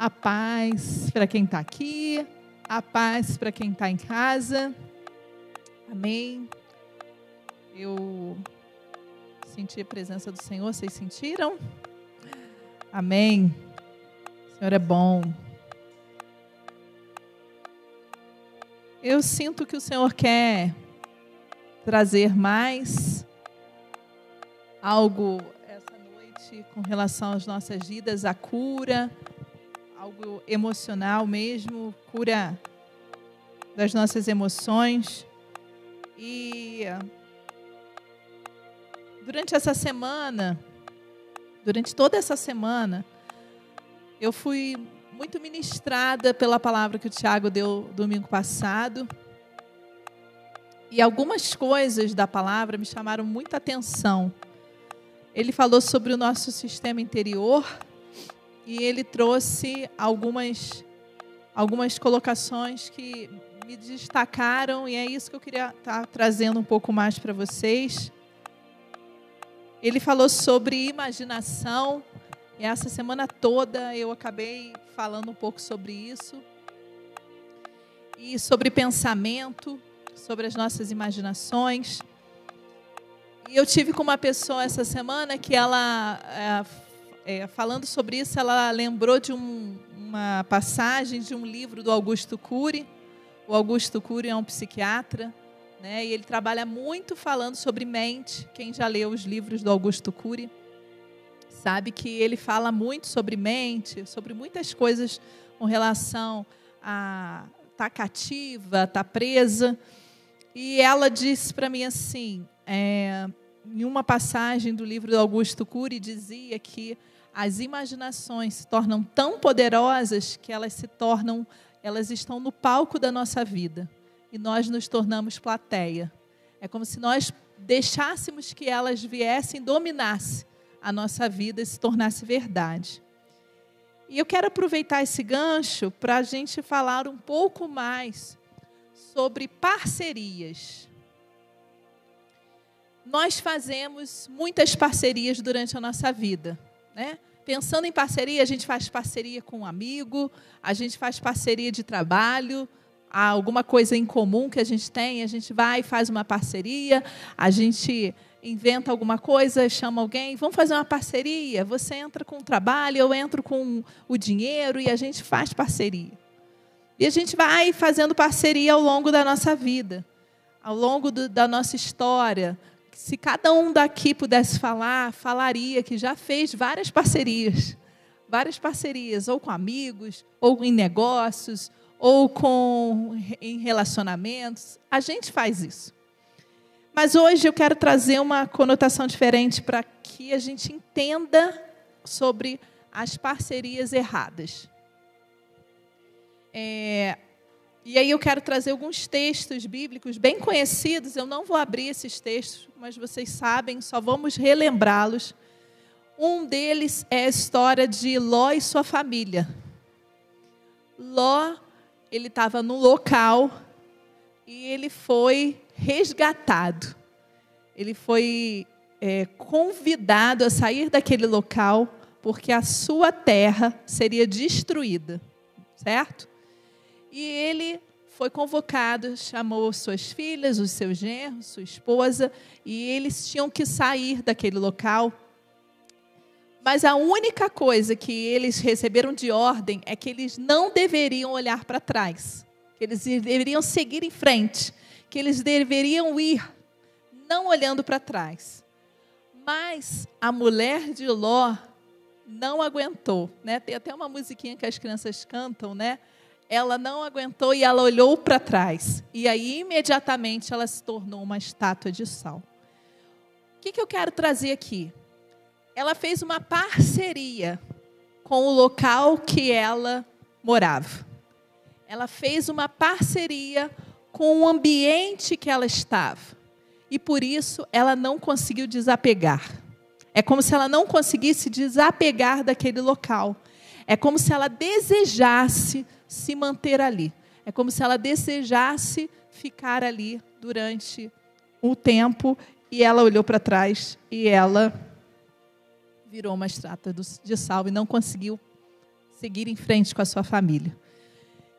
A paz para quem está aqui, a paz para quem está em casa. Amém. Eu senti a presença do Senhor, vocês sentiram? Amém. O Senhor é bom. Eu sinto que o Senhor quer trazer mais algo essa noite com relação às nossas vidas, a cura, algo emocional mesmo, cura das nossas emoções. E durante essa semana, durante toda essa semana, eu fui muito ministrada pela palavra que o Tiago deu domingo passado. E algumas coisas da palavra me chamaram muita atenção. Ele falou sobre o nosso sistema interior e ele trouxe algumas, algumas colocações que me destacaram e é isso que eu queria estar tá trazendo um pouco mais para vocês. Ele falou sobre imaginação e essa semana toda eu acabei falando um pouco sobre isso e sobre pensamento, sobre as nossas imaginações. E eu tive com uma pessoa essa semana que ela é, é, falando sobre isso, ela lembrou de um, uma passagem de um livro do Augusto Cury. O Augusto Cury é um psiquiatra, né? E ele trabalha muito falando sobre mente. Quem já leu os livros do Augusto Cury sabe que ele fala muito sobre mente, sobre muitas coisas com relação a estar tá cativa, estar tá presa. E ela disse para mim assim, é, em uma passagem do livro do Augusto Cury, dizia que as imaginações se tornam tão poderosas que elas se tornam, elas estão no palco da nossa vida e nós nos tornamos plateia. É como se nós deixássemos que elas viessem dominasse a nossa vida e se tornasse verdade. E eu quero aproveitar esse gancho para a gente falar um pouco mais sobre parcerias. Nós fazemos muitas parcerias durante a nossa vida. Né? Pensando em parceria, a gente faz parceria com um amigo, a gente faz parceria de trabalho, há alguma coisa em comum que a gente tem, a gente vai e faz uma parceria, a gente inventa alguma coisa, chama alguém, vamos fazer uma parceria. Você entra com o trabalho, eu entro com o dinheiro e a gente faz parceria. E a gente vai fazendo parceria ao longo da nossa vida, ao longo do, da nossa história, se cada um daqui pudesse falar, falaria que já fez várias parcerias. Várias parcerias, ou com amigos, ou em negócios, ou com em relacionamentos. A gente faz isso. Mas hoje eu quero trazer uma conotação diferente para que a gente entenda sobre as parcerias erradas. É, e aí eu quero trazer alguns textos bíblicos bem conhecidos. Eu não vou abrir esses textos, mas vocês sabem, só vamos relembrá-los. Um deles é a história de Ló e sua família. Ló, ele estava no local e ele foi resgatado. Ele foi é, convidado a sair daquele local porque a sua terra seria destruída, certo? E ele foi convocado, chamou suas filhas, os seus genros, sua esposa, e eles tinham que sair daquele local. Mas a única coisa que eles receberam de ordem é que eles não deveriam olhar para trás, que eles deveriam seguir em frente, que eles deveriam ir, não olhando para trás. Mas a mulher de Ló não aguentou, né? Tem até uma musiquinha que as crianças cantam, né? Ela não aguentou e ela olhou para trás. E aí, imediatamente, ela se tornou uma estátua de sal. O que, que eu quero trazer aqui? Ela fez uma parceria com o local que ela morava. Ela fez uma parceria com o ambiente que ela estava. E por isso ela não conseguiu desapegar. É como se ela não conseguisse desapegar daquele local. É como se ela desejasse se manter ali. É como se ela desejasse ficar ali durante um tempo e ela olhou para trás e ela virou uma estátua de sal e não conseguiu seguir em frente com a sua família.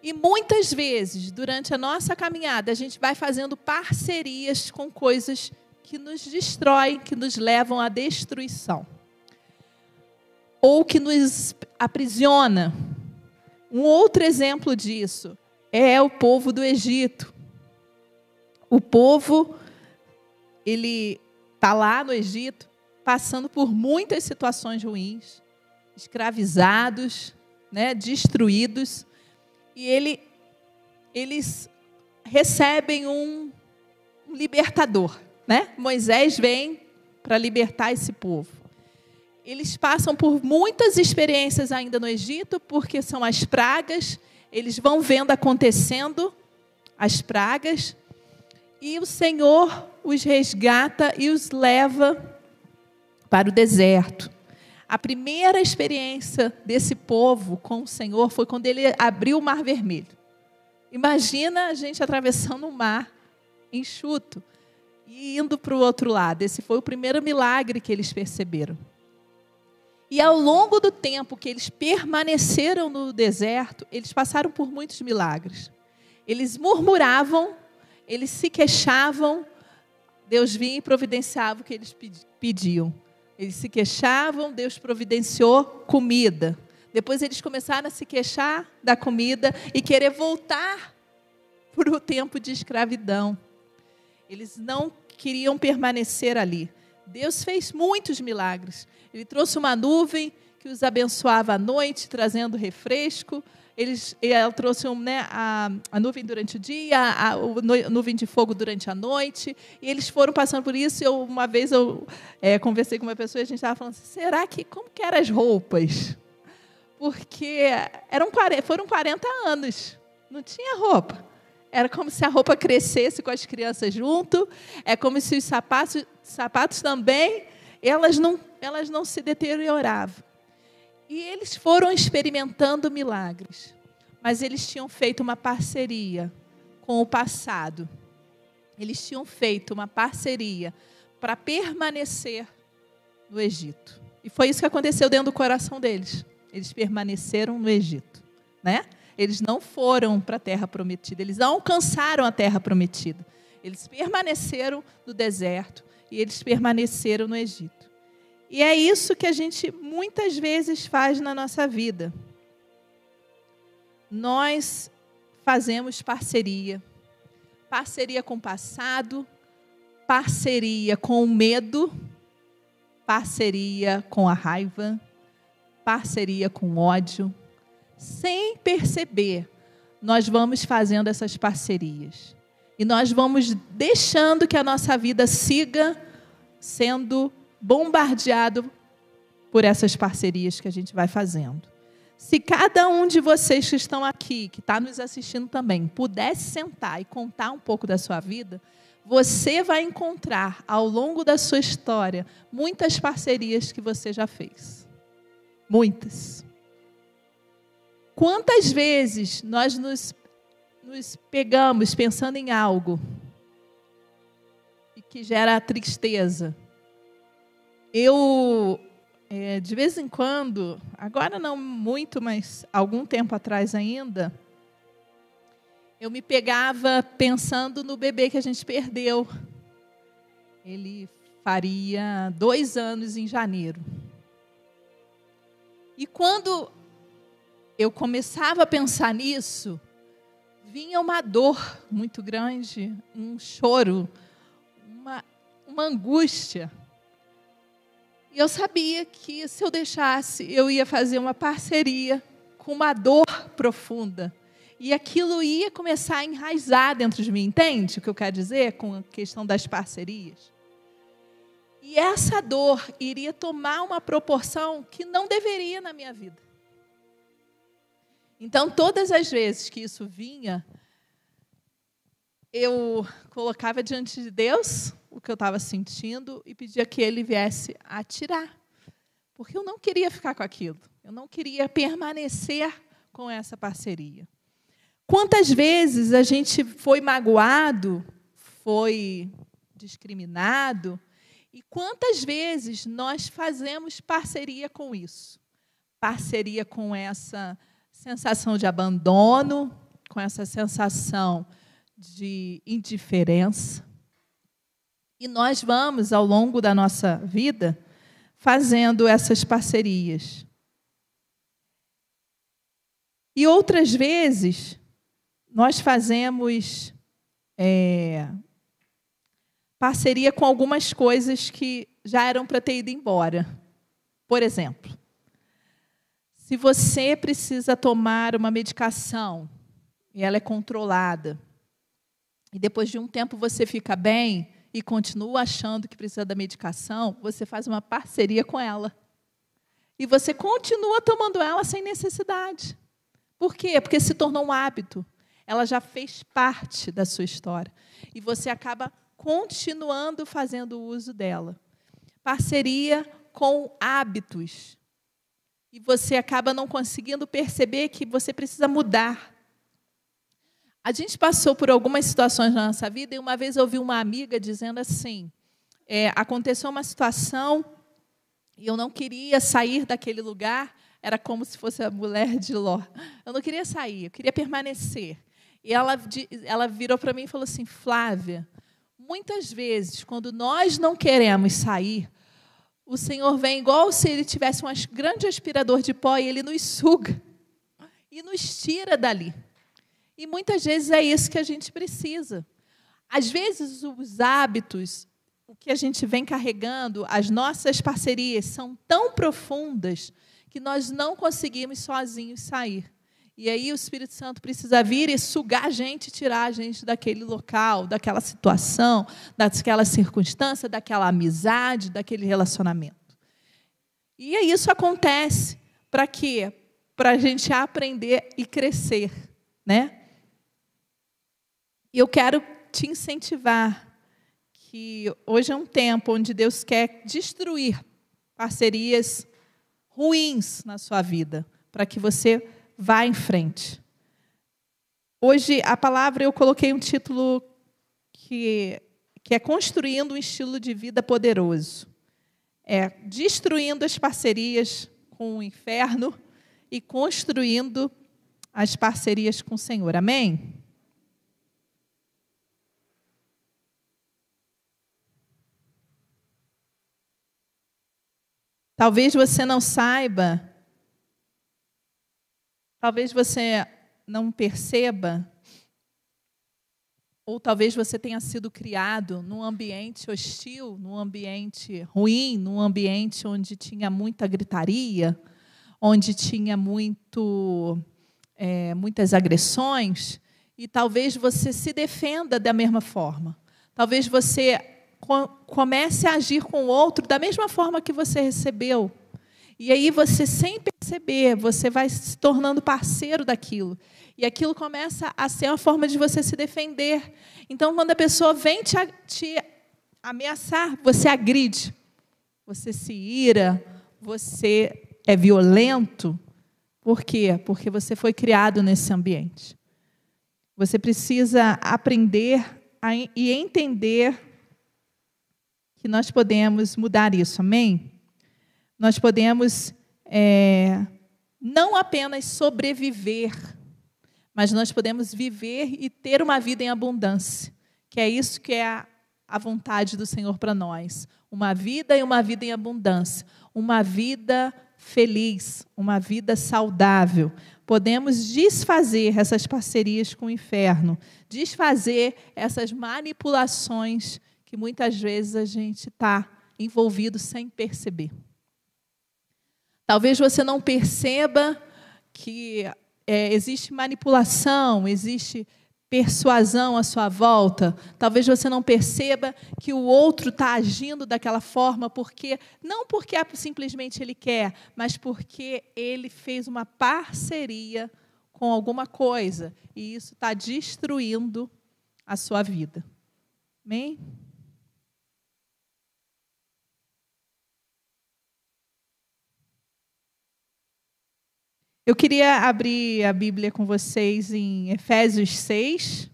E muitas vezes, durante a nossa caminhada, a gente vai fazendo parcerias com coisas que nos destroem, que nos levam à destruição. Ou que nos aprisiona. Um outro exemplo disso é o povo do Egito. O povo, ele está lá no Egito, passando por muitas situações ruins, escravizados, né, destruídos, e ele, eles recebem um, um libertador. Né? Moisés vem para libertar esse povo. Eles passam por muitas experiências ainda no Egito, porque são as pragas, eles vão vendo acontecendo as pragas, e o Senhor os resgata e os leva para o deserto. A primeira experiência desse povo com o Senhor foi quando ele abriu o Mar Vermelho. Imagina a gente atravessando o mar enxuto e indo para o outro lado. Esse foi o primeiro milagre que eles perceberam. E ao longo do tempo que eles permaneceram no deserto, eles passaram por muitos milagres. Eles murmuravam, eles se queixavam, Deus vinha e providenciava o que eles pediam. Eles se queixavam, Deus providenciou comida. Depois eles começaram a se queixar da comida e querer voltar para o tempo de escravidão. Eles não queriam permanecer ali. Deus fez muitos milagres. Ele trouxe uma nuvem que os abençoava à noite, trazendo refresco eles, ela trouxe um, né, a, a, nuvem durante o dia, a, a, nuvem de fogo durante a noite, e eles foram passando por isso. Eu, uma vez eu é, conversei com uma pessoa e a gente estava falando assim, será que, como que eram as roupas? Porque eram, foram 40 anos, não tinha roupa. Era como se a roupa crescesse com as crianças junto, é como se os sapatos, sapatos também, elas não, elas não se deterioravam. E eles foram experimentando milagres, mas eles tinham feito uma parceria com o passado. Eles tinham feito uma parceria para permanecer no Egito. E foi isso que aconteceu dentro do coração deles. Eles permaneceram no Egito, né? Eles não foram para a terra prometida, eles não alcançaram a terra prometida. Eles permaneceram no deserto e eles permaneceram no Egito. E é isso que a gente muitas vezes faz na nossa vida. Nós fazemos parceria. Parceria com o passado, parceria com o medo, parceria com a raiva, parceria com o ódio. Sem perceber, nós vamos fazendo essas parcerias. E nós vamos deixando que a nossa vida siga sendo bombardeado por essas parcerias que a gente vai fazendo. Se cada um de vocês que estão aqui, que está nos assistindo também, pudesse sentar e contar um pouco da sua vida, você vai encontrar ao longo da sua história muitas parcerias que você já fez. Muitas. Quantas vezes nós nos, nos pegamos pensando em algo e que gera tristeza, eu, é, de vez em quando, agora não muito, mas algum tempo atrás ainda, eu me pegava pensando no bebê que a gente perdeu. Ele faria dois anos em janeiro. E quando eu começava a pensar nisso, vinha uma dor muito grande, um choro, uma, uma angústia. E eu sabia que se eu deixasse, eu ia fazer uma parceria com uma dor profunda. E aquilo ia começar a enraizar dentro de mim, entende o que eu quero dizer com a questão das parcerias? E essa dor iria tomar uma proporção que não deveria na minha vida. Então, todas as vezes que isso vinha, eu colocava diante de Deus o que eu estava sentindo e pedia que ele viesse a tirar. Porque eu não queria ficar com aquilo. Eu não queria permanecer com essa parceria. Quantas vezes a gente foi magoado, foi discriminado, e quantas vezes nós fazemos parceria com isso? parceria com essa sensação de abandono, com essa sensação de indiferença. E nós vamos, ao longo da nossa vida, fazendo essas parcerias. E outras vezes, nós fazemos é, parceria com algumas coisas que já eram para ter ido embora. Por exemplo, se você precisa tomar uma medicação e ela é controlada, e depois de um tempo você fica bem e continua achando que precisa da medicação, você faz uma parceria com ela. E você continua tomando ela sem necessidade. Por quê? Porque se tornou um hábito. Ela já fez parte da sua história. E você acaba continuando fazendo uso dela. Parceria com hábitos. E você acaba não conseguindo perceber que você precisa mudar. A gente passou por algumas situações na nossa vida e uma vez eu ouvi uma amiga dizendo assim: é, aconteceu uma situação e eu não queria sair daquele lugar era como se fosse a mulher de Ló. Eu não queria sair, eu queria permanecer. E ela, ela virou para mim e falou assim: Flávia, muitas vezes, quando nós não queremos sair, o Senhor vem igual se ele tivesse um grande aspirador de pó e ele nos suga e nos tira dali. E muitas vezes é isso que a gente precisa. Às vezes, os hábitos, o que a gente vem carregando, as nossas parcerias são tão profundas que nós não conseguimos sozinhos sair. E aí o Espírito Santo precisa vir e sugar a gente, tirar a gente daquele local, daquela situação, daquela circunstância, daquela amizade, daquele relacionamento. E isso acontece para quê? Para a gente aprender e crescer, né? E eu quero te incentivar que hoje é um tempo onde Deus quer destruir parcerias ruins na sua vida, para que você vá em frente. Hoje, a palavra, eu coloquei um título que, que é Construindo um Estilo de Vida Poderoso. É destruindo as parcerias com o inferno e construindo as parcerias com o Senhor. Amém? Talvez você não saiba, talvez você não perceba, ou talvez você tenha sido criado num ambiente hostil, num ambiente ruim, num ambiente onde tinha muita gritaria, onde tinha muito, é, muitas agressões, e talvez você se defenda da mesma forma. Talvez você comece a agir com o outro da mesma forma que você recebeu. E aí você, sem perceber, você vai se tornando parceiro daquilo. E aquilo começa a ser uma forma de você se defender. Então, quando a pessoa vem te, te ameaçar, você agride. Você se ira, você é violento. Por quê? Porque você foi criado nesse ambiente. Você precisa aprender e entender que nós podemos mudar isso, amém? Nós podemos é, não apenas sobreviver, mas nós podemos viver e ter uma vida em abundância, que é isso que é a, a vontade do Senhor para nós. Uma vida e uma vida em abundância, uma vida feliz, uma vida saudável. Podemos desfazer essas parcerias com o inferno, desfazer essas manipulações que muitas vezes a gente está envolvido sem perceber. Talvez você não perceba que é, existe manipulação, existe persuasão à sua volta. Talvez você não perceba que o outro está agindo daquela forma porque não porque simplesmente ele quer, mas porque ele fez uma parceria com alguma coisa e isso está destruindo a sua vida. Amém? Eu queria abrir a Bíblia com vocês em Efésios 6.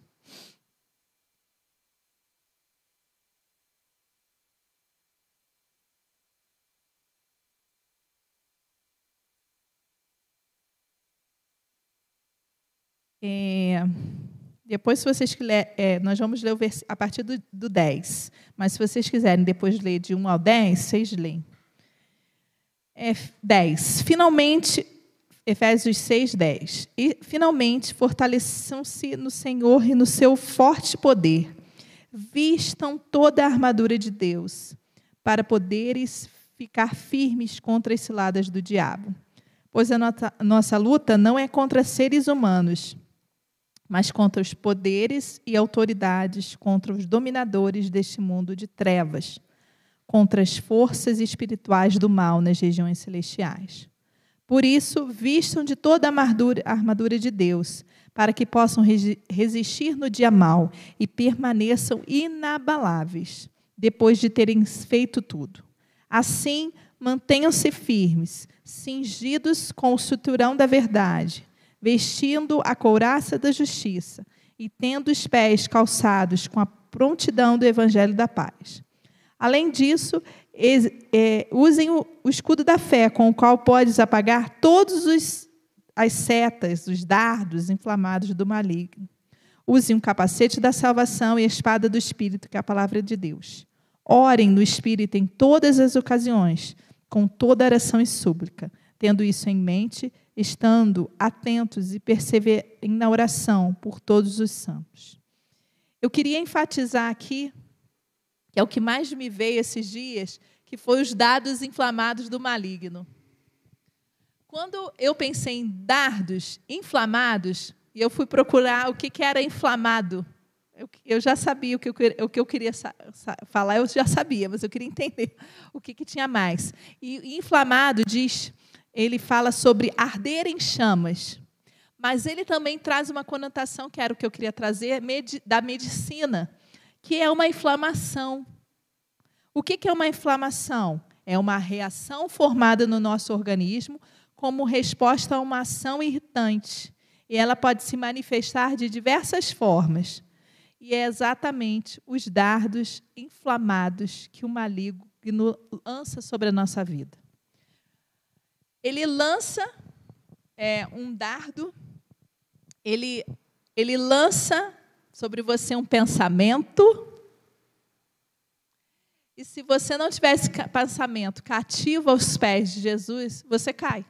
É, depois, se vocês quiserem, é, nós vamos ler vers... a partir do, do 10. Mas se vocês quiserem depois ler de 1 ao 10, vocês leem. É, 10. Finalmente, Efésios 6, 10. E, finalmente, fortaleçam-se no Senhor e no seu forte poder. Vistam toda a armadura de Deus, para poderes ficar firmes contra as ciladas do diabo. Pois a nossa luta não é contra seres humanos, mas contra os poderes e autoridades, contra os dominadores deste mundo de trevas, contra as forças espirituais do mal nas regiões celestiais. Por isso, vistam de toda a armadura de Deus, para que possam resistir no dia mal e permaneçam inabaláveis, depois de terem feito tudo. Assim, mantenham-se firmes, cingidos com o suturão da verdade, vestindo a couraça da justiça e tendo os pés calçados com a prontidão do evangelho da paz. Além disso, usem o, escudo da fé, com o qual podes apagar todas as setas, os dardos inflamados do maligno. Usem o capacete da salvação e a espada do Espírito, que é a palavra de Deus. Orem no Espírito em todas as ocasiões, com toda oração e súplica. Tendo isso em mente, estando atentos e perseverem na oração por todos os santos. Eu queria enfatizar aqui, que é o que mais me veio esses dias, que foi os dados inflamados do maligno. Quando eu pensei em dardos inflamados, e eu fui procurar o que, era inflamado, eu, já sabia o que eu, o que eu queria falar, eu já sabia, mas eu queria entender o que, que tinha mais. E inflamado diz ele fala sobre arder em chamas. Mas ele também traz uma conotação, que era o que eu queria trazer, da medicina, que é uma inflamação. O que é uma inflamação? É uma reação formada no nosso organismo como resposta a uma ação irritante. E ela pode se manifestar de diversas formas. E é exatamente os dardos inflamados que o maligno lança sobre a nossa vida ele lança é, um dardo, ele, ele lança sobre você um pensamento. E se você não tiver esse pensamento cativo aos pés de Jesus, você cai.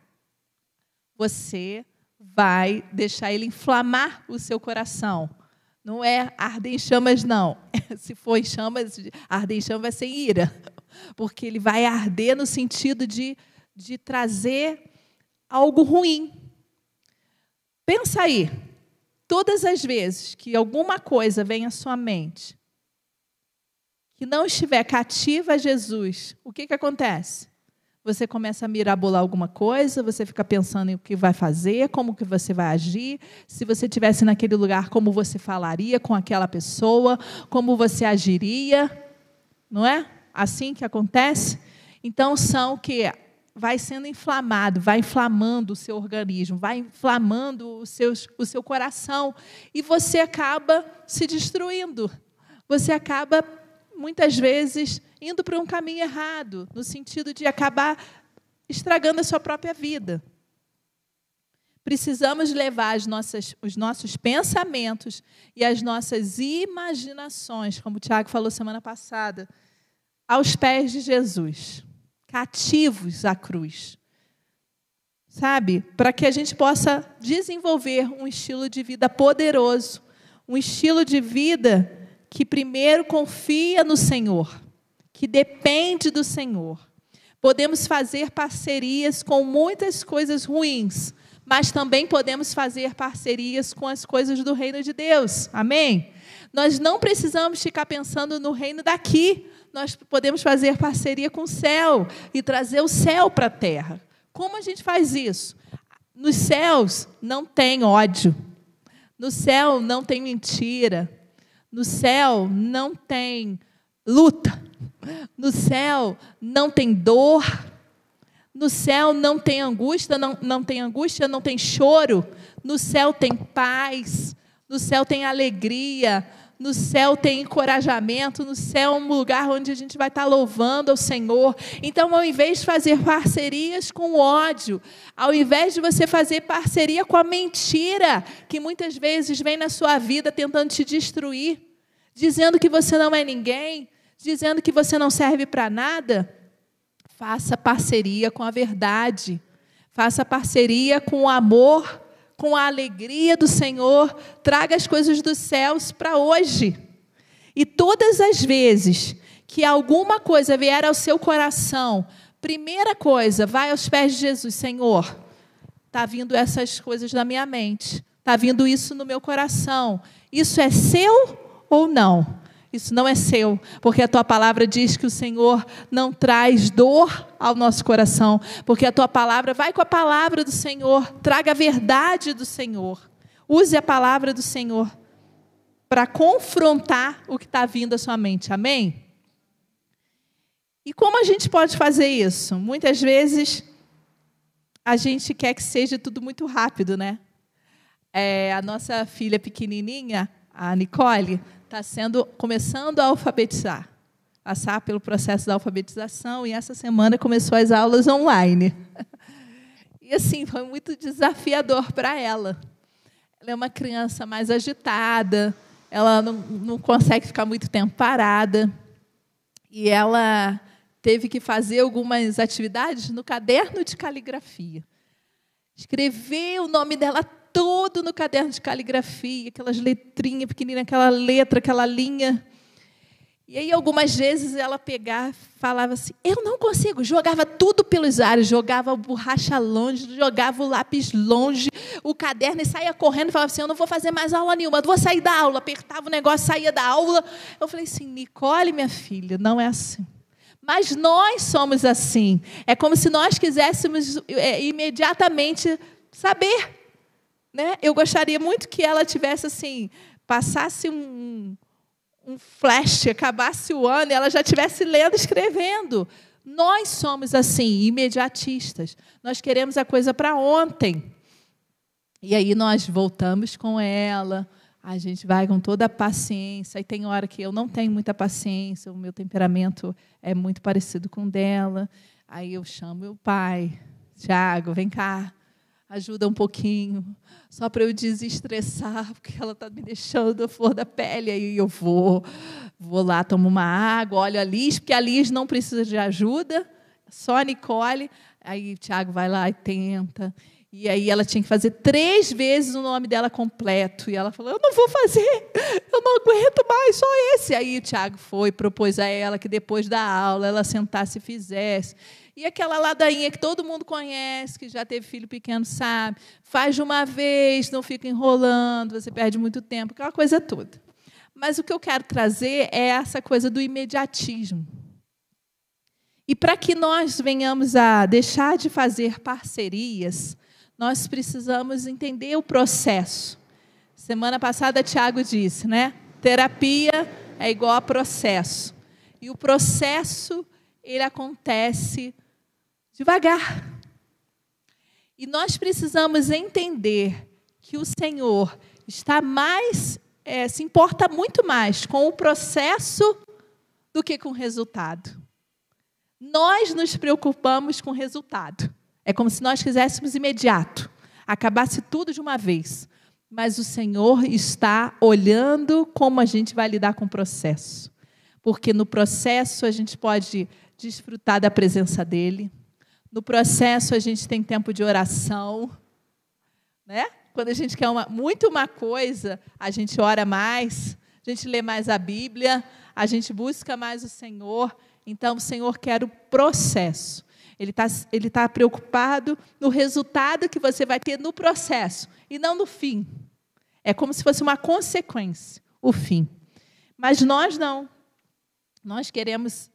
Você vai deixar ele inflamar o seu coração. Não é arder em chamas, não. Se for em chamas, arder em chamas vai ser ira. Porque ele vai arder no sentido de de trazer algo ruim. Pensa aí, todas as vezes que alguma coisa vem à sua mente que não estiver cativa a Jesus, o que, que acontece? Você começa a mirabolar alguma coisa, você fica pensando em o que vai fazer, como que você vai agir, se você estivesse naquele lugar, como você falaria com aquela pessoa, como você agiria, não é? Assim que acontece? Então são que vai sendo inflamado, vai inflamando o seu organismo, vai inflamando o seu, o seu coração e você acaba se destruindo. Você acaba, muitas vezes, indo para um caminho errado, no sentido de acabar estragando a sua própria vida. Precisamos levar as nossas, os nossos pensamentos e as nossas imaginações, como o Tiago falou semana passada, aos pés de Jesus cativos à cruz. Sabe? Para que a gente possa desenvolver um estilo de vida poderoso, um estilo de vida que primeiro confia no Senhor, que depende do Senhor. Podemos fazer parcerias com muitas coisas ruins, mas também podemos fazer parcerias com as coisas do reino de Deus. Amém? Nós não precisamos ficar pensando no reino daqui, nós podemos fazer parceria com o céu e trazer o céu para a terra. Como a gente faz isso? Nos céus não tem ódio. No céu não tem mentira. No céu não tem luta. No céu não tem dor. No céu não tem angústia, não, não tem angústia, não tem choro. No céu tem paz. No céu tem alegria. No céu tem encorajamento, no céu é um lugar onde a gente vai estar louvando ao Senhor. Então, ao invés de fazer parcerias com ódio, ao invés de você fazer parceria com a mentira, que muitas vezes vem na sua vida tentando te destruir, dizendo que você não é ninguém, dizendo que você não serve para nada, faça parceria com a verdade. Faça parceria com o amor com a alegria do Senhor, traga as coisas dos céus para hoje. E todas as vezes que alguma coisa vier ao seu coração, primeira coisa, vai aos pés de Jesus, Senhor. Está vindo essas coisas na minha mente, está vindo isso no meu coração. Isso é seu ou não? Isso não é seu, porque a tua palavra diz que o Senhor não traz dor ao nosso coração, porque a tua palavra vai com a palavra do Senhor, traga a verdade do Senhor. Use a palavra do Senhor para confrontar o que está vindo à sua mente. Amém? E como a gente pode fazer isso? Muitas vezes a gente quer que seja tudo muito rápido, né? É, a nossa filha pequenininha, a Nicole, está sendo começando a alfabetizar, passar pelo processo da alfabetização e essa semana começou as aulas online. E assim, foi muito desafiador para ela. Ela é uma criança mais agitada, ela não, não consegue ficar muito tempo parada. E ela teve que fazer algumas atividades no caderno de caligrafia. Escrever o nome dela todo no caderno de caligrafia, aquelas letrinhas pequeninas, aquela letra, aquela linha. E aí, algumas vezes, ela pegava, falava assim: Eu não consigo. Jogava tudo pelos ares, jogava a borracha longe, jogava o lápis longe, o caderno, e saía correndo e falava assim: Eu não vou fazer mais aula nenhuma, vou sair da aula. Apertava o negócio, saía da aula. Eu falei assim: Nicole, minha filha, não é assim. Mas nós somos assim. É como se nós quiséssemos é, imediatamente saber né? Eu gostaria muito que ela tivesse assim, passasse um, um flash, acabasse o ano e ela já estivesse lendo, escrevendo. Nós somos assim, imediatistas. Nós queremos a coisa para ontem. E aí nós voltamos com ela, a gente vai com toda a paciência. E tem hora que eu não tenho muita paciência, o meu temperamento é muito parecido com o dela. Aí eu chamo meu pai, Tiago, vem cá, ajuda um pouquinho, só para eu desestressar, porque ela está me deixando a flor da pele. Aí eu vou, vou lá, tomo uma água, olho a Liz, porque a Liz não precisa de ajuda, só a Nicole. Aí o Tiago vai lá e tenta. E aí ela tinha que fazer três vezes o nome dela completo. E ela falou: Eu não vou fazer, eu não aguento mais, só esse. Aí o Tiago foi, propôs a ela que depois da aula ela sentasse e fizesse. E aquela ladainha que todo mundo conhece, que já teve filho pequeno, sabe? Faz de uma vez, não fica enrolando, você perde muito tempo, aquela coisa toda. Mas o que eu quero trazer é essa coisa do imediatismo. E para que nós venhamos a deixar de fazer parcerias, nós precisamos entender o processo. Semana passada, Tiago disse, né? Terapia é igual a processo. E o processo, ele acontece devagar. E nós precisamos entender que o Senhor está mais, é, se importa muito mais com o processo do que com o resultado. Nós nos preocupamos com o resultado. É como se nós quiséssemos imediato, acabasse tudo de uma vez. Mas o Senhor está olhando como a gente vai lidar com o processo. Porque no processo a gente pode desfrutar da presença dEle, no processo, a gente tem tempo de oração. Né? Quando a gente quer uma, muito uma coisa, a gente ora mais, a gente lê mais a Bíblia, a gente busca mais o Senhor. Então, o Senhor quer o processo. Ele está ele tá preocupado no resultado que você vai ter no processo e não no fim. É como se fosse uma consequência, o fim. Mas nós não. Nós queremos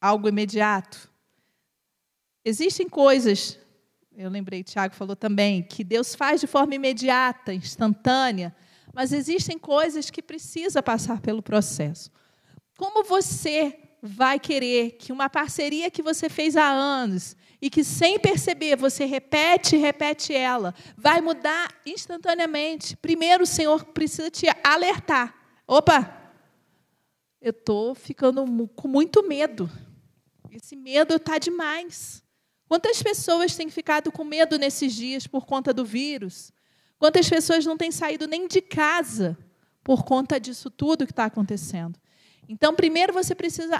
algo imediato. Existem coisas, eu lembrei, Tiago falou também, que Deus faz de forma imediata, instantânea, mas existem coisas que precisa passar pelo processo. Como você vai querer que uma parceria que você fez há anos e que sem perceber você repete, repete ela, vai mudar instantaneamente? Primeiro, o Senhor precisa te alertar. Opa! Eu estou ficando com muito medo. Esse medo está demais. Quantas pessoas têm ficado com medo nesses dias por conta do vírus? Quantas pessoas não têm saído nem de casa por conta disso tudo que está acontecendo? Então, primeiro você precisa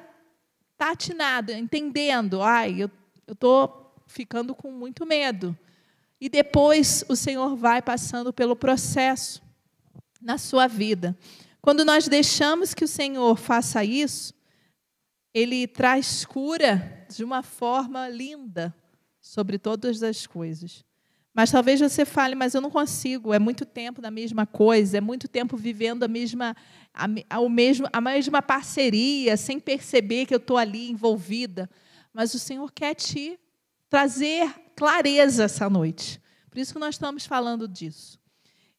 estar atinado, entendendo. Ai, eu estou ficando com muito medo. E depois o Senhor vai passando pelo processo na sua vida. Quando nós deixamos que o Senhor faça isso, Ele traz cura de uma forma linda sobre todas as coisas. Mas talvez você fale, mas eu não consigo, é muito tempo na mesma coisa, é muito tempo vivendo a mesma, a, a, mesmo, a mesma parceria, sem perceber que eu estou ali envolvida. Mas o Senhor quer te trazer clareza essa noite. Por isso que nós estamos falando disso.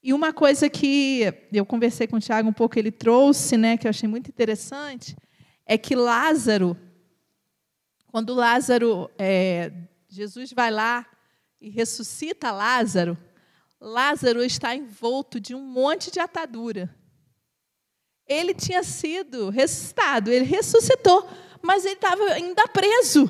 E uma coisa que eu conversei com o Tiago um pouco, ele trouxe, né, que eu achei muito interessante, é que Lázaro, quando Lázaro, é, Jesus vai lá e ressuscita Lázaro, Lázaro está envolto de um monte de atadura. Ele tinha sido ressuscitado, ele ressuscitou, mas ele estava ainda preso.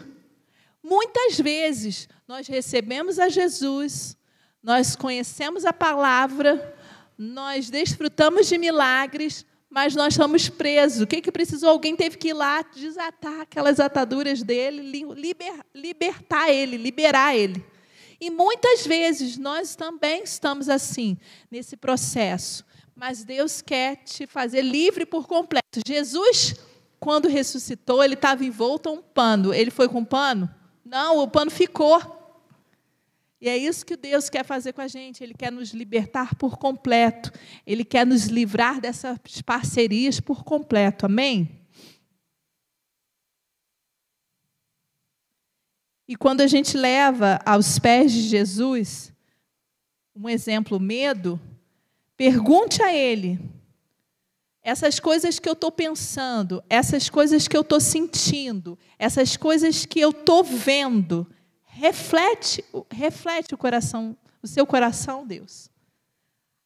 Muitas vezes nós recebemos a Jesus, nós conhecemos a palavra, nós desfrutamos de milagres, mas nós estamos presos. O que, que precisou? Alguém teve que ir lá desatar aquelas ataduras dele, liber, libertar ele, liberar ele. E muitas vezes nós também estamos assim, nesse processo. Mas Deus quer te fazer livre por completo. Jesus, quando ressuscitou, ele estava envolto a um pano. Ele foi com pano? Não, o pano ficou. E é isso que Deus quer fazer com a gente. Ele quer nos libertar por completo. Ele quer nos livrar dessas parcerias por completo. Amém? E quando a gente leva aos pés de Jesus, um exemplo, medo, pergunte a Ele: essas coisas que eu estou pensando, essas coisas que eu estou sentindo, essas coisas que eu estou vendo, reflete, reflete o coração, o seu coração, Deus.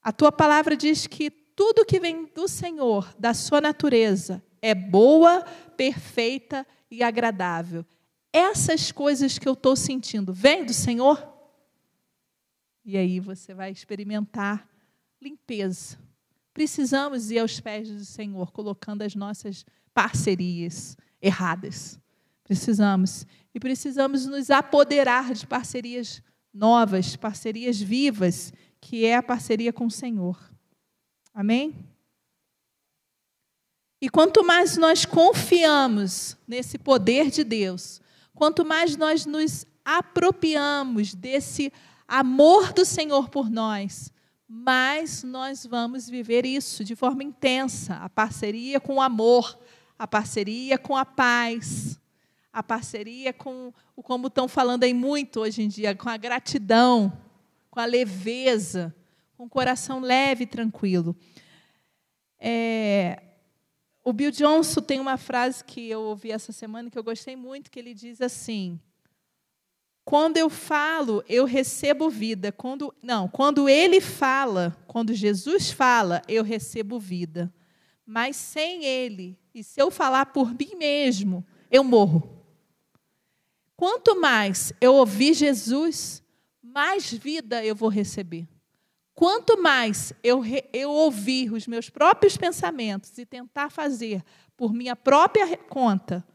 A tua palavra diz que tudo que vem do Senhor, da sua natureza, é boa, perfeita e agradável. Essas coisas que eu estou sentindo, vem do Senhor? E aí você vai experimentar limpeza precisamos ir aos pés do Senhor, colocando as nossas parcerias erradas. Precisamos. E precisamos nos apoderar de parcerias novas, parcerias vivas, que é a parceria com o Senhor. Amém? E quanto mais nós confiamos nesse poder de Deus, quanto mais nós nos apropriamos desse amor do Senhor por nós, mas nós vamos viver isso de forma intensa a parceria com o amor, a parceria com a paz, a parceria com o como estão falando aí muito hoje em dia, com a gratidão, com a leveza, com o coração leve e tranquilo. É, o Bill Johnson tem uma frase que eu ouvi essa semana que eu gostei muito, que ele diz assim: quando eu falo, eu recebo vida. Quando não, quando ele fala, quando Jesus fala, eu recebo vida. Mas sem ele, e se eu falar por mim mesmo, eu morro. Quanto mais eu ouvir Jesus, mais vida eu vou receber. Quanto mais eu, eu ouvir os meus próprios pensamentos e tentar fazer por minha própria conta,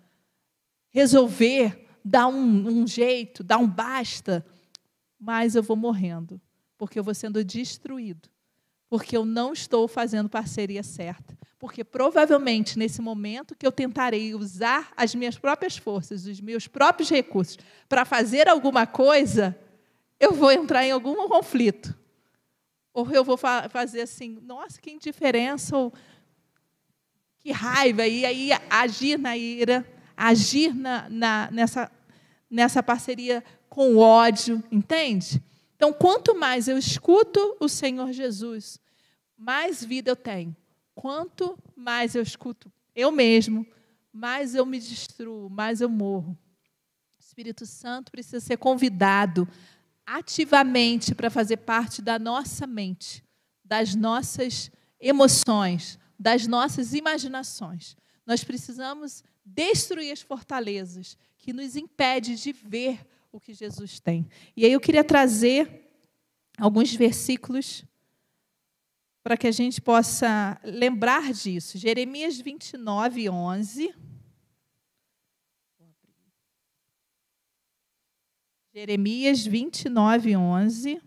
resolver dá um, um jeito, dá um basta, mas eu vou morrendo, porque eu vou sendo destruído, porque eu não estou fazendo parceria certa. Porque provavelmente nesse momento que eu tentarei usar as minhas próprias forças, os meus próprios recursos para fazer alguma coisa, eu vou entrar em algum conflito. Ou eu vou fa fazer assim, nossa, que indiferença, ou que raiva, e aí agir na ira, agir na, na, nessa, nessa parceria com ódio, entende? Então, quanto mais eu escuto o Senhor Jesus, mais vida eu tenho. Quanto mais eu escuto eu mesmo, mais eu me destruo, mais eu morro. O Espírito Santo precisa ser convidado ativamente para fazer parte da nossa mente, das nossas emoções, das nossas imaginações. Nós precisamos destruir as fortalezas que nos impedem de ver o que Jesus tem. E aí eu queria trazer alguns versículos para que a gente possa lembrar disso. Jeremias 29, 11. Jeremias 29, 11.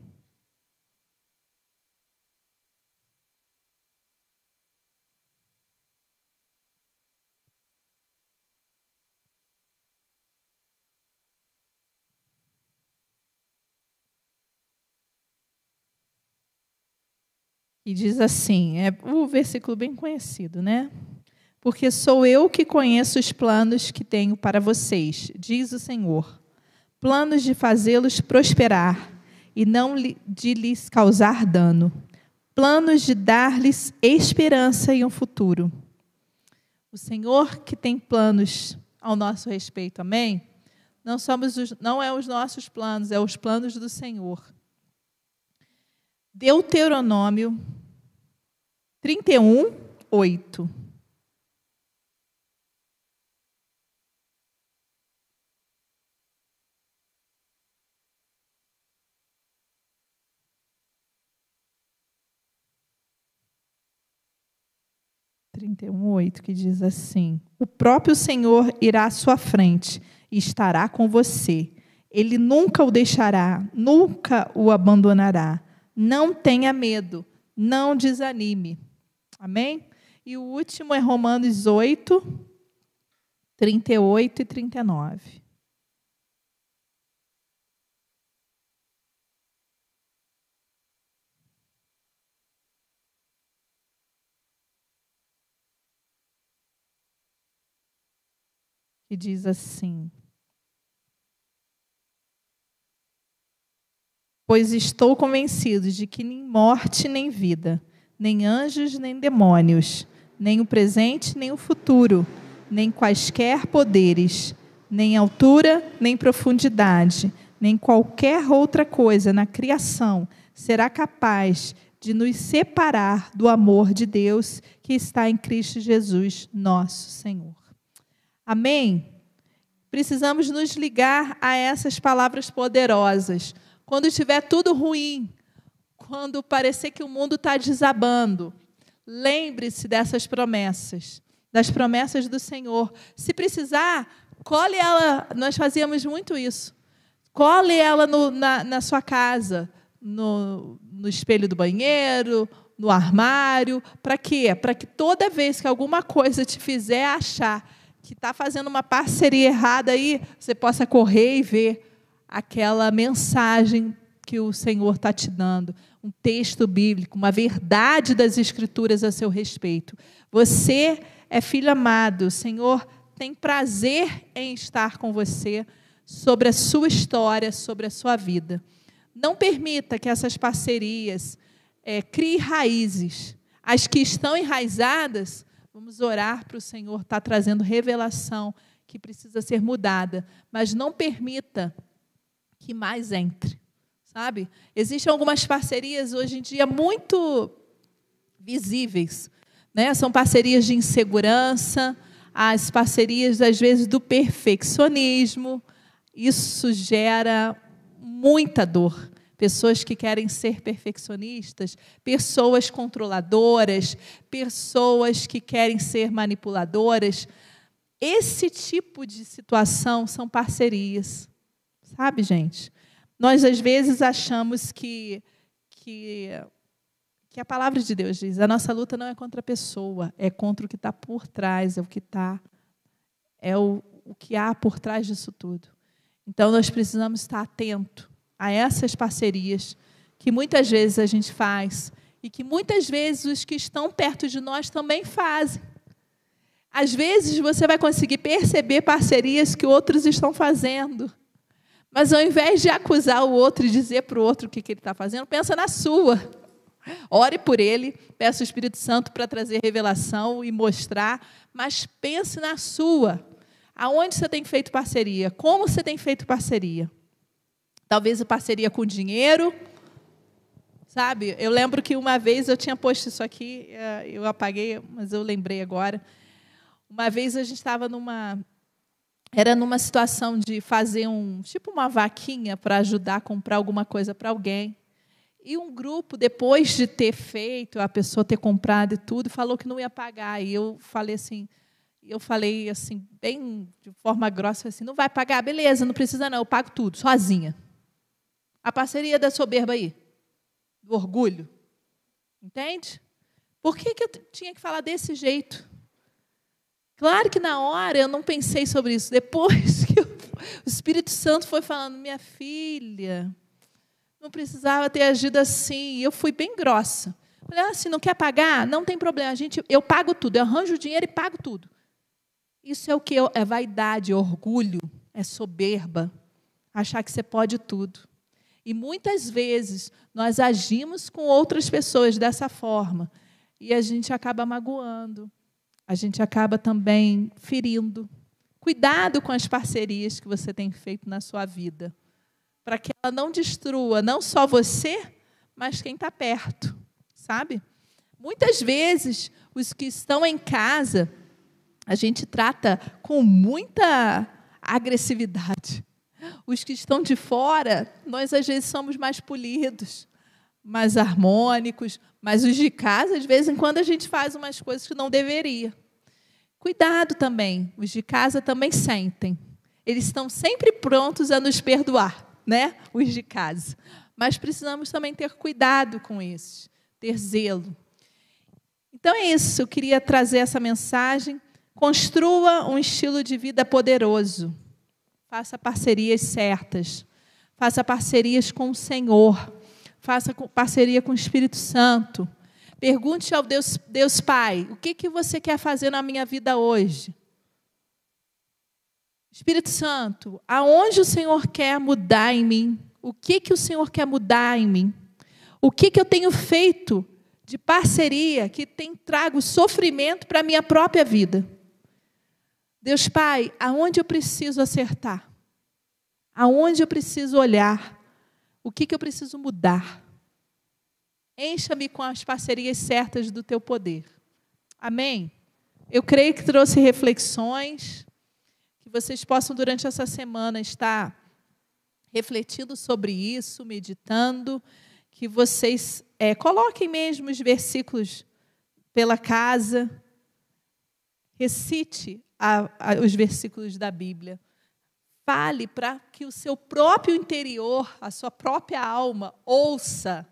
E diz assim, é o versículo bem conhecido, né? Porque sou eu que conheço os planos que tenho para vocês, diz o Senhor. Planos de fazê-los prosperar e não de lhes causar dano. Planos de dar-lhes esperança e um futuro. O Senhor que tem planos ao nosso respeito, amém? Não somos os, não é os nossos planos, é os planos do Senhor. Deuteronômio 31, 8. Trinta e um, oito, que diz assim: O próprio Senhor irá à sua frente e estará com você. Ele nunca o deixará, nunca o abandonará. Não tenha medo, não desanime. Amém? E o último é Romanos 8, 38 e 39. Que diz assim: Pois estou convencido de que nem morte nem vida, nem anjos nem demônios, nem o presente nem o futuro, nem quaisquer poderes, nem altura nem profundidade, nem qualquer outra coisa na criação será capaz de nos separar do amor de Deus que está em Cristo Jesus, nosso Senhor. Amém? Precisamos nos ligar a essas palavras poderosas quando estiver tudo ruim, quando parecer que o mundo está desabando, lembre-se dessas promessas, das promessas do Senhor. Se precisar, cole ela, nós fazíamos muito isso. Cole ela no, na, na sua casa, no, no espelho do banheiro, no armário. Para quê? Para que toda vez que alguma coisa te fizer achar que está fazendo uma parceria errada aí, você possa correr e ver aquela mensagem que o Senhor está te dando, um texto bíblico, uma verdade das Escrituras a seu respeito. Você é filho amado, o Senhor tem prazer em estar com você sobre a sua história, sobre a sua vida. Não permita que essas parcerias é, criem raízes. As que estão enraizadas, vamos orar para o Senhor estar tá trazendo revelação que precisa ser mudada. Mas não permita que mais entre, sabe? Existem algumas parcerias hoje em dia muito visíveis, né? São parcerias de insegurança, as parcerias às vezes do perfeccionismo. Isso gera muita dor. Pessoas que querem ser perfeccionistas, pessoas controladoras, pessoas que querem ser manipuladoras. Esse tipo de situação são parcerias. Sabe, gente? Nós, às vezes, achamos que, que, que a palavra de Deus diz: a nossa luta não é contra a pessoa, é contra o que está por trás, é o que está. É o, o que há por trás disso tudo. Então, nós precisamos estar atento a essas parcerias que muitas vezes a gente faz e que muitas vezes os que estão perto de nós também fazem. Às vezes você vai conseguir perceber parcerias que outros estão fazendo. Mas ao invés de acusar o outro e dizer para o outro o que, que ele está fazendo, pensa na sua. Ore por ele, peça o Espírito Santo para trazer revelação e mostrar, mas pense na sua. Aonde você tem feito parceria? Como você tem feito parceria? Talvez a parceria com dinheiro. Sabe, eu lembro que uma vez eu tinha posto isso aqui, eh, eu apaguei, mas eu lembrei agora. Uma vez a gente estava numa. Era numa situação de fazer um. Tipo uma vaquinha para ajudar a comprar alguma coisa para alguém. E um grupo, depois de ter feito, a pessoa ter comprado e tudo, falou que não ia pagar. E eu falei assim, eu falei assim, bem de forma grossa, assim, não vai pagar? Beleza, não precisa não, eu pago tudo, sozinha. A parceria da soberba aí do orgulho. Entende? Por que, que eu tinha que falar desse jeito? Claro que na hora eu não pensei sobre isso. Depois que eu, o Espírito Santo foi falando, minha filha, não precisava ter agido assim. Eu fui bem grossa. Falei, ah, se não quer pagar, não tem problema. A gente, eu pago tudo, eu arranjo o dinheiro e pago tudo. Isso é o que? É vaidade, orgulho, é soberba. Achar que você pode tudo. E muitas vezes nós agimos com outras pessoas dessa forma e a gente acaba magoando, a gente acaba também ferindo. Cuidado com as parcerias que você tem feito na sua vida, para que ela não destrua não só você, mas quem está perto, sabe? Muitas vezes, os que estão em casa, a gente trata com muita agressividade. Os que estão de fora, nós às vezes somos mais polidos, mais harmônicos, mas os de casa, de vez em quando, a gente faz umas coisas que não deveria. Cuidado também, os de casa também sentem. Eles estão sempre prontos a nos perdoar, né? Os de casa. Mas precisamos também ter cuidado com isso, ter zelo. Então é isso, eu queria trazer essa mensagem. Construa um estilo de vida poderoso. Faça parcerias certas. Faça parcerias com o Senhor. Faça parceria com o Espírito Santo. Pergunte ao Deus, Deus Pai, o que, que você quer fazer na minha vida hoje? Espírito Santo, aonde o Senhor quer mudar em mim? O que, que o Senhor quer mudar em mim? O que, que eu tenho feito de parceria que tem trago sofrimento para a minha própria vida? Deus Pai, aonde eu preciso acertar? Aonde eu preciso olhar? O que, que eu preciso mudar? Encha-me com as parcerias certas do teu poder. Amém? Eu creio que trouxe reflexões, que vocês possam, durante essa semana, estar refletindo sobre isso, meditando, que vocês é, coloquem mesmo os versículos pela casa, recite a, a, os versículos da Bíblia. Fale para que o seu próprio interior, a sua própria alma, ouça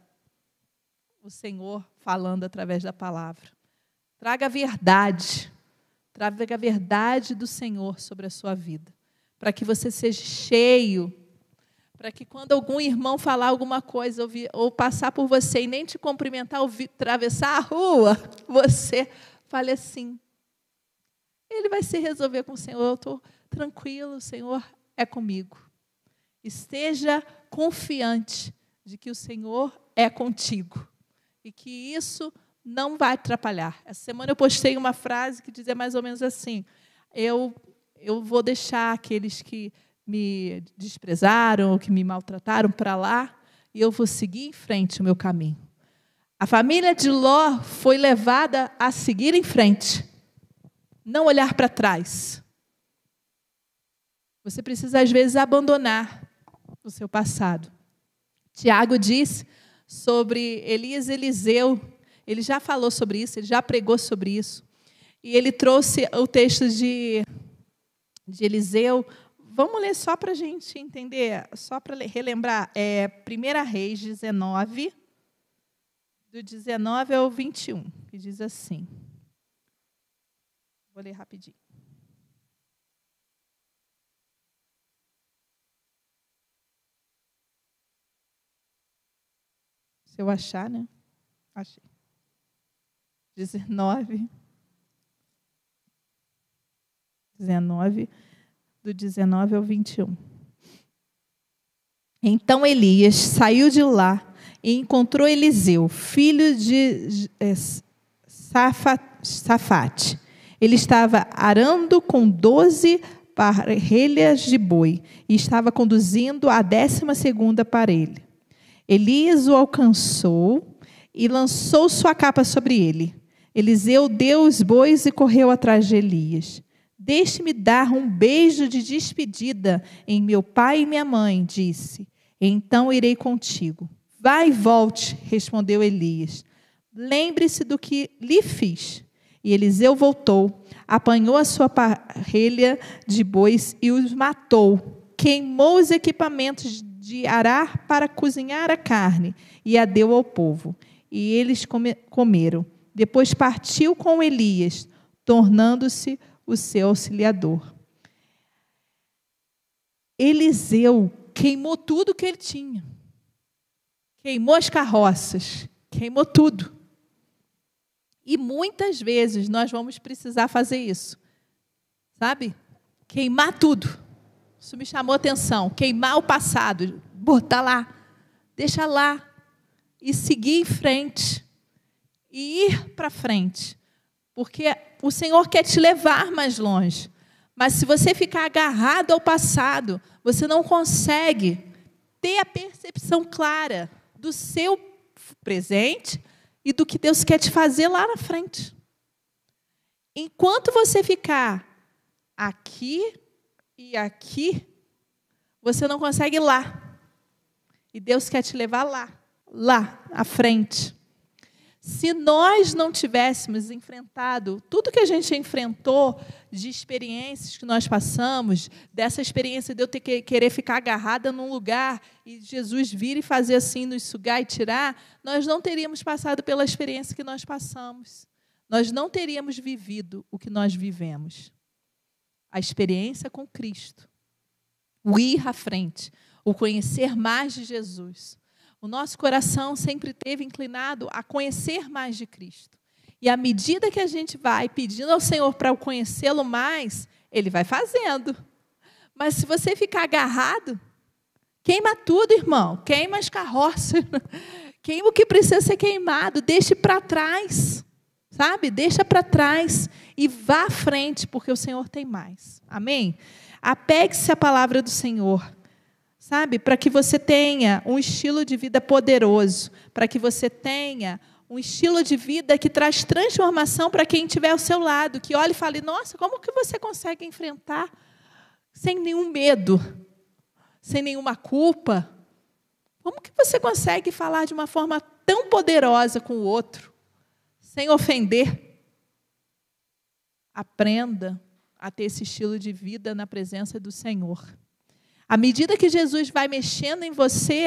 o Senhor falando através da palavra. Traga a verdade, traga a verdade do Senhor sobre a sua vida, para que você seja cheio, para que quando algum irmão falar alguma coisa ou, ou passar por você e nem te cumprimentar ou atravessar a rua, você fale assim: ele vai se resolver com o Senhor. Eu estou tranquilo, Senhor é comigo. Esteja confiante de que o Senhor é contigo e que isso não vai atrapalhar. Essa semana eu postei uma frase que dizia mais ou menos assim: eu, eu vou deixar aqueles que me desprezaram ou que me maltrataram para lá e eu vou seguir em frente o meu caminho. A família de Ló foi levada a seguir em frente não olhar para trás. Você precisa, às vezes, abandonar o seu passado. Tiago diz sobre Elias Eliseu, ele já falou sobre isso, ele já pregou sobre isso. E ele trouxe o texto de, de Eliseu. Vamos ler só para a gente entender, só para relembrar. É 1 Reis 19, do 19 ao 21, que diz assim. Vou ler rapidinho. Se eu achar, né? Achei. 19. 19, do 19 ao 21. Então Elias saiu de lá e encontrou Eliseu, filho de eh, Safate, ele estava arando com doze parelhas de boi e estava conduzindo a décima segunda parelha. Elias o alcançou e lançou sua capa sobre ele. Eliseu deu os bois e correu atrás de Elias. Deixe-me dar um beijo de despedida em meu pai e minha mãe, disse. Então irei contigo. Vai e volte, respondeu Elias. Lembre-se do que lhe fiz. E Eliseu voltou, apanhou a sua parelha de bois e os matou. Queimou os equipamentos de arar para cozinhar a carne e a deu ao povo. E eles comeram. Depois partiu com Elias, tornando-se o seu auxiliador. Eliseu queimou tudo que ele tinha. Queimou as carroças, queimou tudo. E muitas vezes nós vamos precisar fazer isso. Sabe? Queimar tudo. Isso me chamou atenção. Queimar o passado, botar lá, deixa lá e seguir em frente e ir para frente. Porque o Senhor quer te levar mais longe. Mas se você ficar agarrado ao passado, você não consegue ter a percepção clara do seu presente e do que Deus quer te fazer lá na frente. Enquanto você ficar aqui e aqui, você não consegue ir lá. E Deus quer te levar lá, lá à frente. Se nós não tivéssemos enfrentado tudo que a gente enfrentou de experiências que nós passamos, dessa experiência de eu ter que querer ficar agarrada num lugar e Jesus vir e fazer assim, nos sugar e tirar, nós não teríamos passado pela experiência que nós passamos. Nós não teríamos vivido o que nós vivemos. A experiência com Cristo. O ir à frente, o conhecer mais de Jesus o nosso coração sempre teve inclinado a conhecer mais de Cristo. E à medida que a gente vai pedindo ao Senhor para conhecê-lo mais, ele vai fazendo. Mas se você ficar agarrado, queima tudo, irmão. Queima as carroças. Queima o que precisa ser queimado. Deixe para trás. Sabe? Deixa para trás e vá à frente, porque o Senhor tem mais. Amém? Apegue-se à palavra do Senhor sabe? Para que você tenha um estilo de vida poderoso, para que você tenha um estilo de vida que traz transformação para quem estiver ao seu lado, que olhe e fale: "Nossa, como que você consegue enfrentar sem nenhum medo, sem nenhuma culpa? Como que você consegue falar de uma forma tão poderosa com o outro, sem ofender?" Aprenda a ter esse estilo de vida na presença do Senhor. À medida que Jesus vai mexendo em você,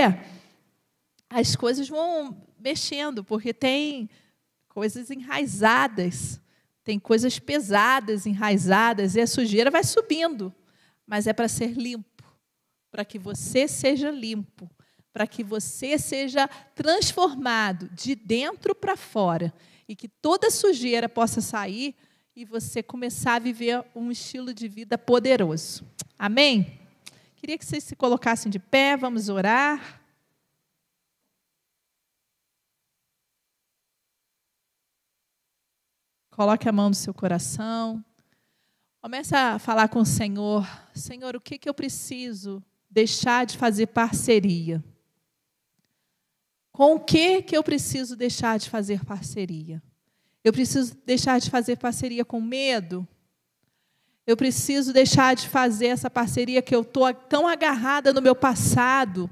as coisas vão mexendo, porque tem coisas enraizadas, tem coisas pesadas enraizadas, e a sujeira vai subindo. Mas é para ser limpo, para que você seja limpo, para que você seja transformado de dentro para fora, e que toda sujeira possa sair e você começar a viver um estilo de vida poderoso. Amém? Queria que vocês se colocassem de pé, vamos orar. Coloque a mão no seu coração. Comece a falar com o Senhor. Senhor, o que, que eu preciso deixar de fazer parceria? Com o que, que eu preciso deixar de fazer parceria? Eu preciso deixar de fazer parceria com medo? Eu preciso deixar de fazer essa parceria que eu estou tão agarrada no meu passado,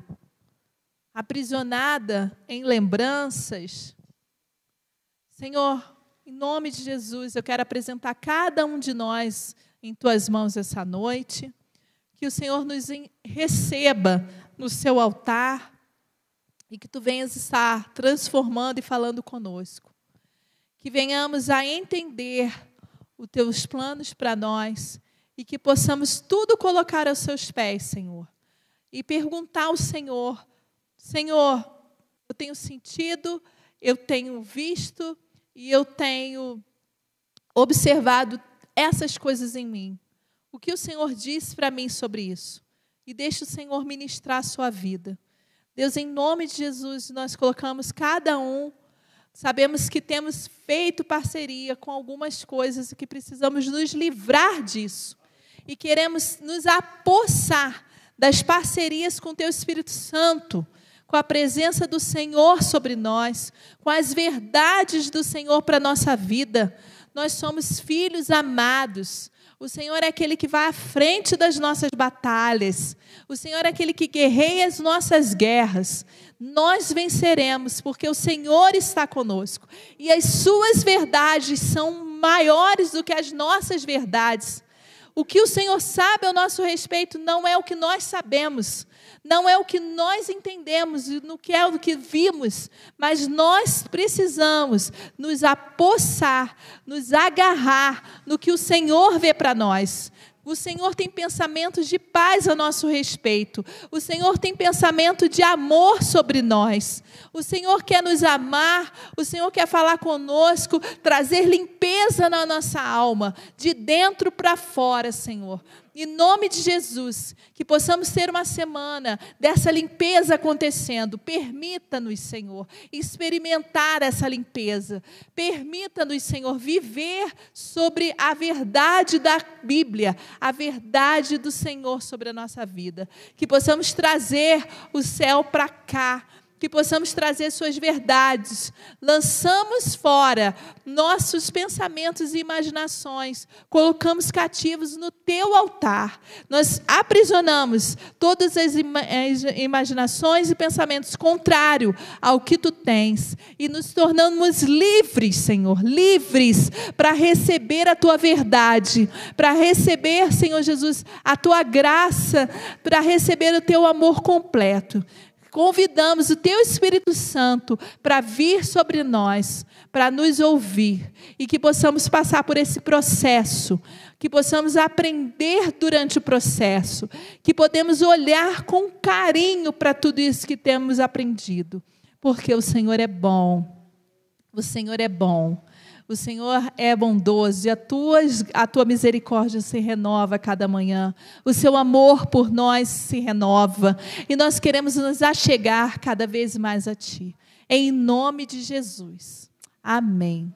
aprisionada em lembranças. Senhor, em nome de Jesus, eu quero apresentar cada um de nós em tuas mãos essa noite. Que o Senhor nos receba no seu altar e que tu venhas estar transformando e falando conosco. Que venhamos a entender os teus planos para nós e que possamos tudo colocar aos seus pés, Senhor. E perguntar ao Senhor: Senhor, eu tenho sentido, eu tenho visto e eu tenho observado essas coisas em mim. O que o Senhor disse para mim sobre isso? E deixe o Senhor ministrar a sua vida. Deus, em nome de Jesus, nós colocamos cada um Sabemos que temos feito parceria com algumas coisas e que precisamos nos livrar disso. E queremos nos apossar das parcerias com o Teu Espírito Santo, com a presença do Senhor sobre nós, com as verdades do Senhor para a nossa vida. Nós somos filhos amados. O Senhor é aquele que vai à frente das nossas batalhas. O Senhor é aquele que guerreia as nossas guerras. Nós venceremos, porque o Senhor está conosco. E as suas verdades são maiores do que as nossas verdades. O que o Senhor sabe ao nosso respeito não é o que nós sabemos, não é o que nós entendemos, no que é o que vimos, mas nós precisamos nos apossar, nos agarrar no que o Senhor vê para nós. O Senhor tem pensamentos de paz a nosso respeito. O Senhor tem pensamento de amor sobre nós. O Senhor quer nos amar. O Senhor quer falar conosco, trazer limpeza na nossa alma, de dentro para fora, Senhor. Em nome de Jesus, que possamos ter uma semana dessa limpeza acontecendo. Permita-nos, Senhor, experimentar essa limpeza. Permita-nos, Senhor, viver sobre a verdade da Bíblia, a verdade do Senhor sobre a nossa vida. Que possamos trazer o céu para cá que possamos trazer suas verdades. Lançamos fora nossos pensamentos e imaginações, colocamos cativos no teu altar. Nós aprisionamos todas as, imaginações e pensamentos contrários ao que tu tens e nos tornamos livres, Senhor, livres para receber a tua verdade, para receber, Senhor Jesus, a tua graça, para receber o teu amor completo convidamos o Teu Espírito Santo para vir sobre nós, para nos ouvir e que possamos passar por esse processo, que possamos aprender durante o processo, que podemos olhar com carinho para tudo isso que temos aprendido, porque o Senhor é bom, o Senhor é bom. O Senhor é bondoso e a tua, a tua misericórdia se renova cada manhã. O seu amor por nós se renova. E nós queremos nos achegar cada vez mais a Ti. Em nome de Jesus. Amém.